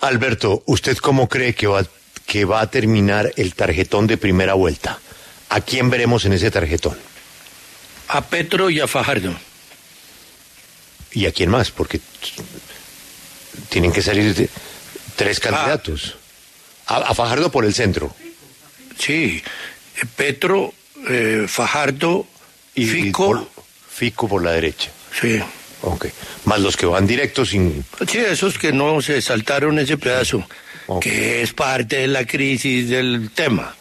Alberto, ¿usted cómo cree que va, que va a terminar el tarjetón de primera vuelta? ¿A quién veremos en ese tarjetón? A Petro y a Fajardo. ¿Y a quién más? Porque tienen que salir de- tres candidatos. A, a Fajardo por el centro. Sí, Petro, eh, Fajardo, Y Fico. por- Fico por la derecha. Sí. Ok. Más los que van directos sin... Sí, esos que no se saltaron ese pedazo, que es parte de la crisis del tema.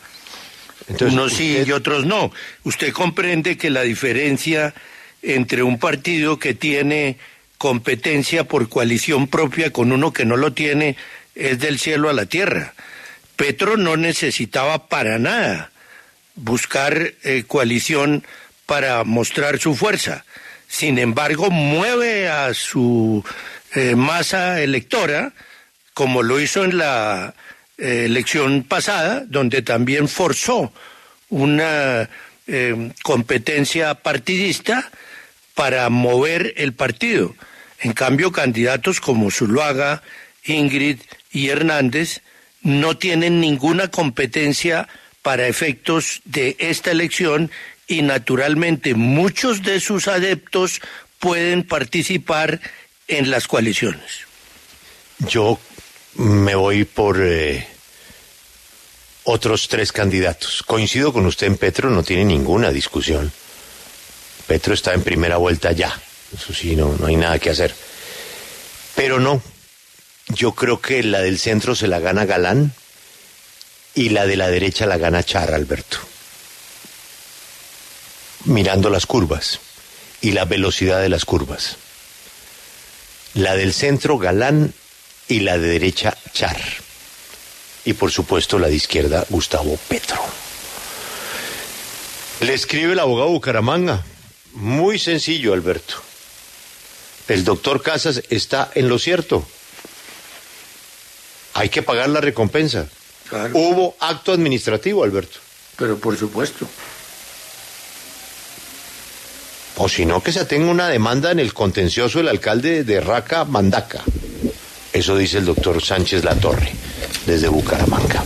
Entonces, Unos sí y otros no. Usted comprende que la diferencia entre un partido que tiene competencia por coalición propia con uno que no lo tiene es del cielo a la tierra. Petro no necesitaba para nada buscar eh, coalición para mostrar su fuerza. Sin embargo, mueve a su eh, masa electora, como lo hizo en la eh, elección pasada, donde también forzó una eh, competencia partidista para mover el partido. En cambio, candidatos como Zuluaga, Ingrid y Hernández no tienen ninguna competencia para efectos de esta elección y naturalmente muchos de sus adeptos pueden participar en las coaliciones. Yo me voy por eh, otros tres candidatos. Coincido con usted en Petro, no tiene ninguna discusión. Petro está en primera vuelta ya. Eso sí, no, no hay nada que hacer. Pero no. Yo creo que la del centro se la gana Galán y la de la derecha la gana Char, Alberto. Mirando las curvas y la velocidad de las curvas. La del centro Galán y la de derecha Char. Y por supuesto la de izquierda Gustavo Petro. Le escribe el abogado Bucaramanga. Muy sencillo, Alberto. El doctor Casas está en lo cierto. Hay que pagar la recompensa. Hubo acto administrativo, Alberto. Pero por supuesto. O si no, que se tenga una demanda en el contencioso del alcalde de Raca Mandaca. Eso dice el doctor Sánchez Latorre, desde Bucaramanga.